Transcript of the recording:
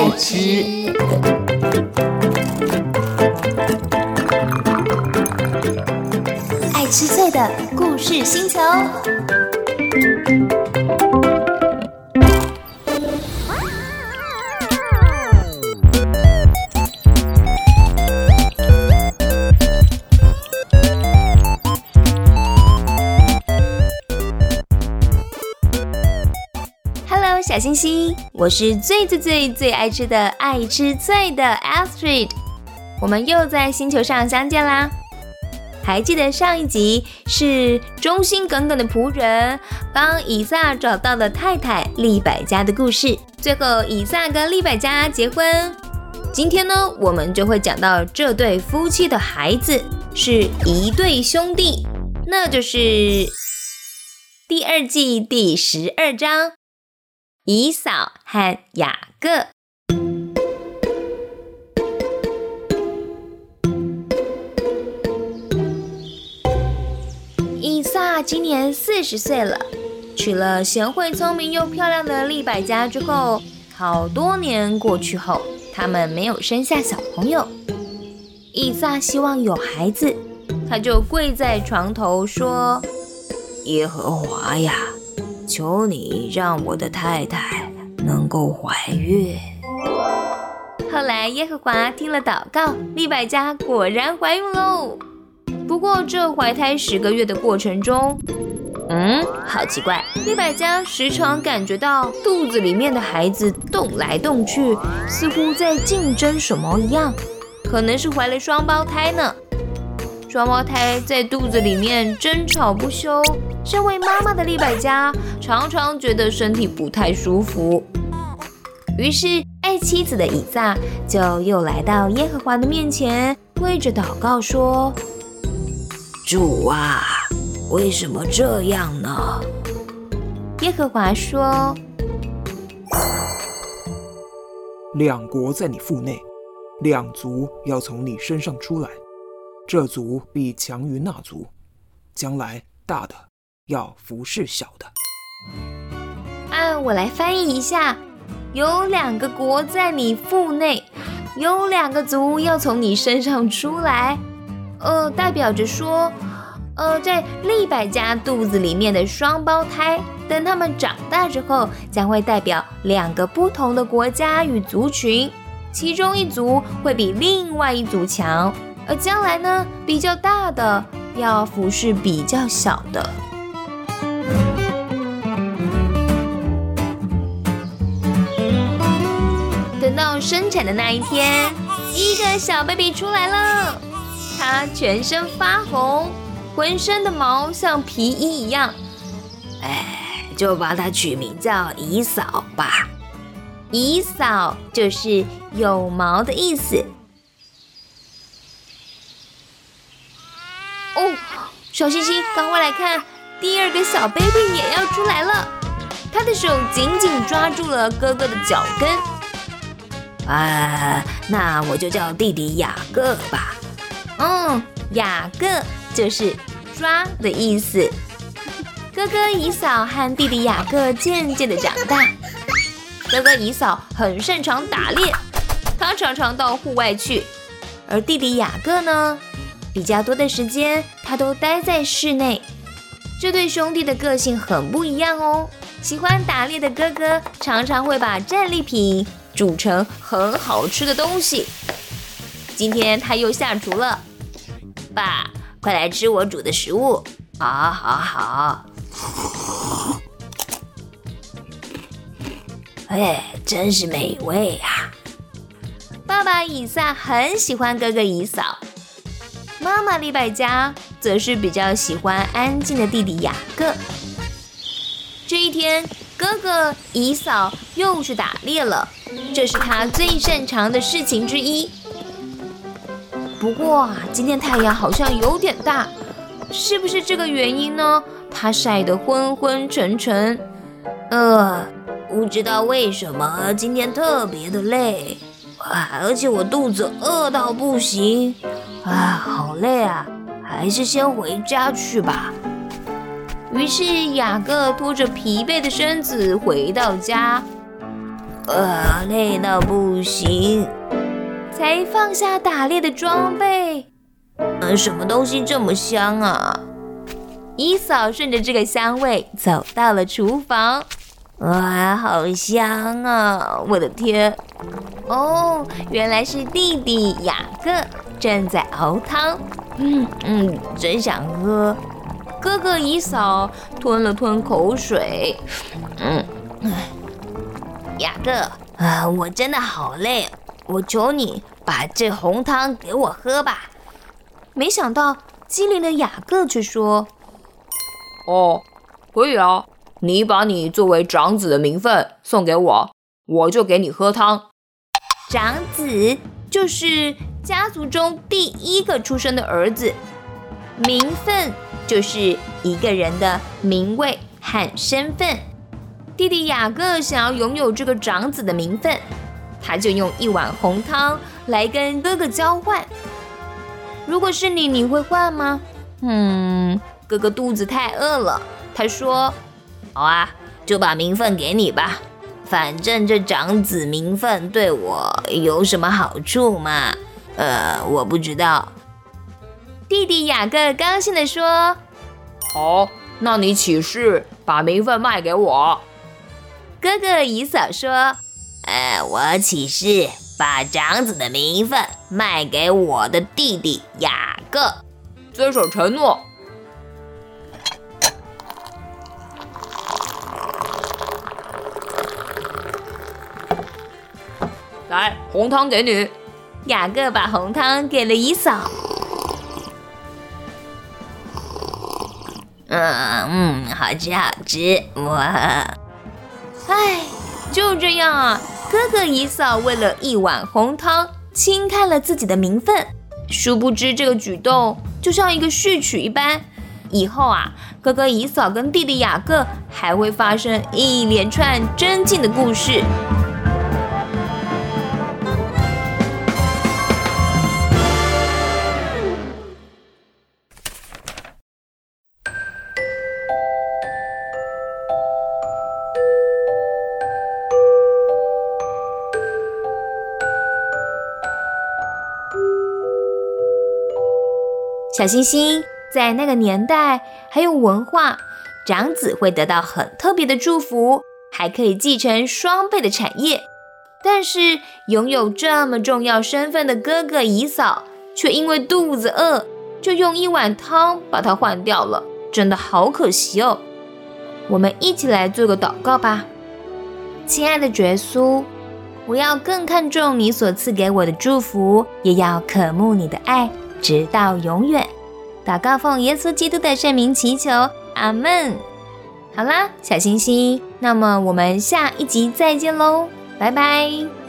爱吃。爱吃脆的故事星球。星星，我是最最最最爱吃的爱吃脆的 Astrid，我们又在星球上相见啦。还记得上一集是忠心耿耿的仆人帮以撒找到了太太利百加的故事，最后以撒跟利百加结婚。今天呢，我们就会讲到这对夫妻的孩子是一对兄弟，那就是第二季第十二章以扫和雅各。以撒今年四十岁了，娶了贤惠、聪明又漂亮的利百加之后，好多年过去后，他们没有生下小朋友。以撒希望有孩子，他就跪在床头说：“耶和华呀，求你让我的太太能够怀孕。”后来耶和华听了祷告，利百加果然怀孕喽。不过，这怀胎十个月的过程中，嗯，好奇怪，利百加时常感觉到肚子里面的孩子动来动去，似乎在竞争什么一样，可能是怀了双胞胎呢。双胞胎在肚子里面争吵不休，身为妈妈的利百加常常觉得身体不太舒服，于是爱妻子的以撒就又来到耶和华的面前，跪着祷告说。主啊，为什么这样呢？耶和华说：“两国在你腹内，两族要从你身上出来，这族必强于那族，将来大的要服侍小的。”啊，我来翻译一下：有两个国在你腹内，有两个族要从你身上出来。呃，代表着说，呃，在利百家肚子里面的双胞胎，等他们长大之后，将会代表两个不同的国家与族群，其中一族会比另外一族强，而将来呢，比较大的要服侍比较小的。等到生产的那一天，一个小 baby 出来了。它全身发红，浑身的毛像皮衣一样，哎，就把它取名叫姨嫂吧。姨嫂就是有毛的意思。哦，小星星，赶快来看，第二个小 baby 也要出来了。他的手紧紧抓住了哥哥的脚跟。啊，那我就叫弟弟雅各吧。嗯，雅各就是抓的意思。哥哥以扫和弟弟雅各渐渐的长大。哥哥以扫很擅长打猎，他常常到户外去；而弟弟雅各呢，比较多的时间他都待在室内。这对兄弟的个性很不一样哦。喜欢打猎的哥哥常常会把战利品煮成很好吃的东西。今天他又下厨了。爸，快来吃我煮的食物！好，好，好！哎，真是美味啊！爸爸以撒很喜欢哥哥以扫，妈妈利百加则是比较喜欢安静的弟弟雅各。这一天，哥哥以扫又去打猎了，这是他最擅长的事情之一。不过啊，今天太阳好像有点大，是不是这个原因呢？他晒得昏昏沉沉，呃，不知道为什么今天特别的累，而且我肚子饿到不行，啊，好累啊，还是先回家去吧。于是雅各拖着疲惫的身子回到家。啊，累到不行，才放下打猎的装备。嗯，什么东西这么香啊？姨嫂顺着这个香味走到了厨房。哇，好香啊！我的天，哦，原来是弟弟雅各正在熬汤。嗯嗯，真想喝。哥哥姨嫂吞了吞口水。嗯，雅各啊，我真的好累，我求你把这红汤给我喝吧。没想到机灵的雅各却说：“哦，可以啊，你把你作为长子的名分送给我，我就给你喝汤。长子就是家族中第一个出生的儿子，名分就是一个人的名位和身份。”弟弟雅各想要拥有这个长子的名分，他就用一碗红汤来跟哥哥交换。如果是你，你会换吗？嗯，哥哥肚子太饿了。他说：“好啊，就把名分给你吧，反正这长子名分对我有什么好处嘛？呃，我不知道。”弟弟雅各高兴地说：“好，那你起誓把名分卖给我。”哥哥姨嫂说：“呃，我起誓把长子的名分卖给我的弟弟雅各，遵守承诺。”来，红汤给你。雅各把红汤给了姨嫂。嗯嗯，好吃好吃，哇！唉，就这样啊！哥哥姨嫂为了一碗红汤，轻看了自己的名分。殊不知，这个举动就像一个序曲一般。以后啊，哥哥姨嫂跟弟弟雅各还会发生一连串真劲的故事。小星星在那个年代还有文化，长子会得到很特别的祝福，还可以继承双倍的产业。但是拥有这么重要身份的哥哥姨嫂，却因为肚子饿，就用一碗汤把它换掉了，真的好可惜哦。我们一起来做个祷告吧，亲爱的耶稣，我要更看重你所赐给我的祝福，也要渴慕你的爱。直到永远，祷告奉耶稣基督的圣名祈求，阿门。好啦，小星星，那么我们下一集再见喽，拜拜。